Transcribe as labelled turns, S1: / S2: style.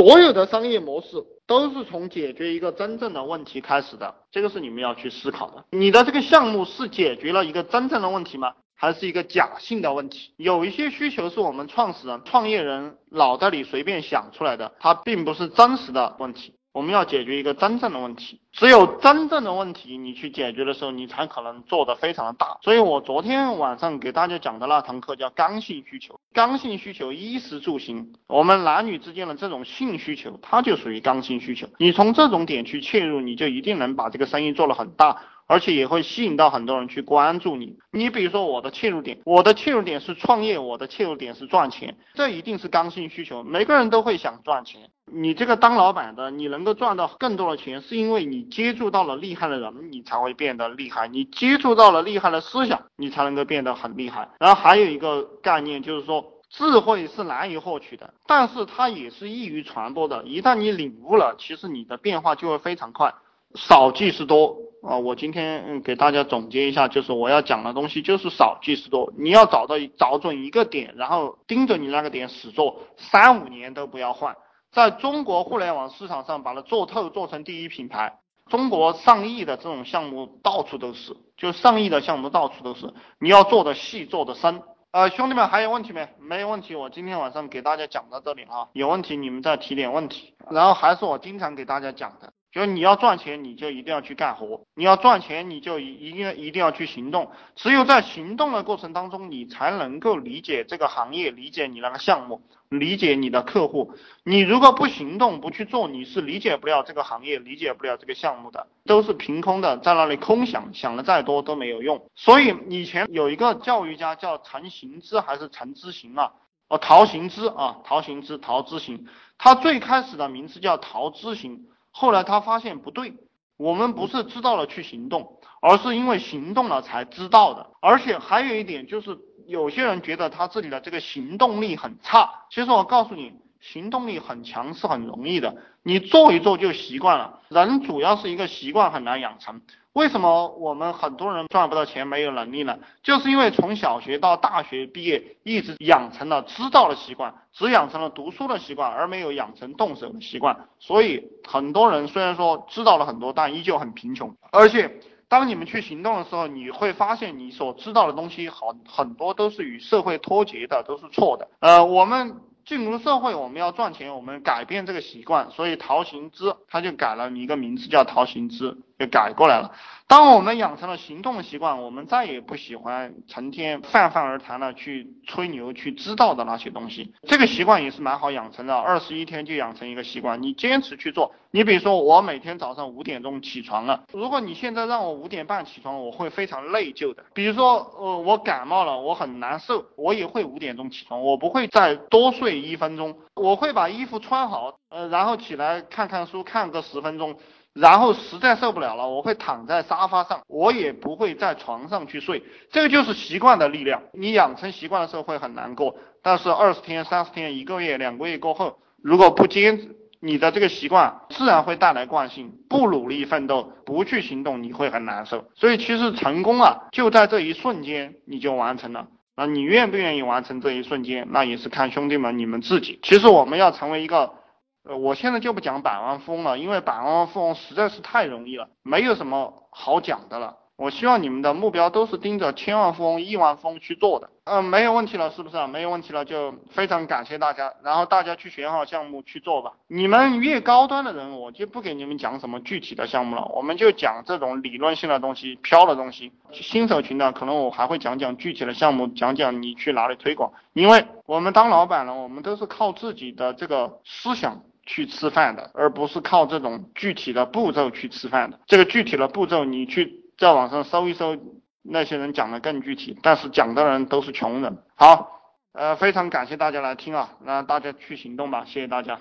S1: 所有的商业模式都是从解决一个真正的问题开始的，这个是你们要去思考的。你的这个项目是解决了一个真正的问题吗？还是一个假性的问题？有一些需求是我们创始人、创业人脑袋里随便想出来的，它并不是真实的问题。我们要解决一个真正的问题，只有真正的问题你去解决的时候，你才可能做得非常的大。所以我昨天晚上给大家讲的那堂课叫刚性需求，刚性需求衣食住行，我们男女之间的这种性需求，它就属于刚性需求。你从这种点去切入，你就一定能把这个生意做得很大。而且也会吸引到很多人去关注你。你比如说我的切入点，我的切入点是创业，我的切入点是赚钱，这一定是刚性需求。每个人都会想赚钱。你这个当老板的，你能够赚到更多的钱，是因为你接触到了厉害的人，你才会变得厉害。你接触到了厉害的思想，你才能够变得很厉害。然后还有一个概念就是说，智慧是难以获取的，但是它也是易于传播的。一旦你领悟了，其实你的变化就会非常快。少即是多啊！我今天嗯给大家总结一下，就是我要讲的东西就是少即是多。你要找到找准一个点，然后盯着你那个点死做，三五年都不要换。在中国互联网市场上，把它做透，做成第一品牌。中国上亿的这种项目到处都是，就上亿的项目到处都是。你要做的细，做的深。呃，兄弟们还有问题没？没有问题，我今天晚上给大家讲到这里啊。有问题你们再提点问题。然后还是我经常给大家讲的。就你要赚钱，你就一定要去干活；你要赚钱，你就一一定一定要去行动。只有在行动的过程当中，你才能够理解这个行业，理解你那个项目，理解你的客户。你如果不行动，不去做，你是理解不了这个行业，理解不了这个项目的，都是凭空的，在那里空想，想了再多都没有用。所以以前有一个教育家叫陈行之还是陈之行啊？哦，陶行知啊，陶行知，陶之行，他最开始的名字叫陶之行。后来他发现不对，我们不是知道了去行动，而是因为行动了才知道的。而且还有一点就是，有些人觉得他自己的这个行动力很差，其实我告诉你。行动力很强是很容易的，你做一做就习惯了。人主要是一个习惯很难养成。为什么我们很多人赚不到钱没有能力呢？就是因为从小学到大学毕业一直养成了知道的习惯，只养成了读书的习惯，而没有养成动手的习惯。所以很多人虽然说知道了很多，但依旧很贫穷。而且当你们去行动的时候，你会发现你所知道的东西很很多都是与社会脱节的，都是错的。呃，我们。进入社会，我们要赚钱，我们改变这个习惯，所以陶行知他就改了一个名字叫陶行知，就改过来了。当我们养成了行动的习惯，我们再也不喜欢成天泛泛而谈的去吹牛、去知道的那些东西。这个习惯也是蛮好养成的，二十一天就养成一个习惯。你坚持去做，你比如说我每天早上五点钟起床了，如果你现在让我五点半起床，我会非常内疚的。比如说呃我感冒了，我很难受，我也会五点钟起床，我不会再多睡一分钟，我会把衣服穿好，呃然后起来看看书，看个十分钟。然后实在受不了了，我会躺在沙发上，我也不会在床上去睡。这个就是习惯的力量。你养成习惯的时候会很难过，但是二十天、三十天、一个月、两个月过后，如果不坚持，你的这个习惯自然会带来惯性。不努力奋斗，不去行动，你会很难受。所以其实成功啊，就在这一瞬间你就完成了。那你愿不愿意完成这一瞬间，那也是看兄弟们你们自己。其实我们要成为一个。呃，我现在就不讲百万富翁了，因为百万富翁实在是太容易了，没有什么好讲的了。我希望你们的目标都是盯着千万富翁、亿万富翁去做的。嗯，没有问题了，是不是啊？没有问题了，就非常感谢大家。然后大家去选好项目去做吧。你们越高端的人，我就不给你们讲什么具体的项目了，我们就讲这种理论性的东西、飘的东西。新手群的，可能我还会讲讲具体的项目，讲讲你去哪里推广。因为我们当老板了，我们都是靠自己的这个思想。去吃饭的，而不是靠这种具体的步骤去吃饭的。这个具体的步骤，你去在网上搜一搜，那些人讲的更具体，但是讲的人都是穷人。好，呃，非常感谢大家来听啊，那大家去行动吧，谢谢大家。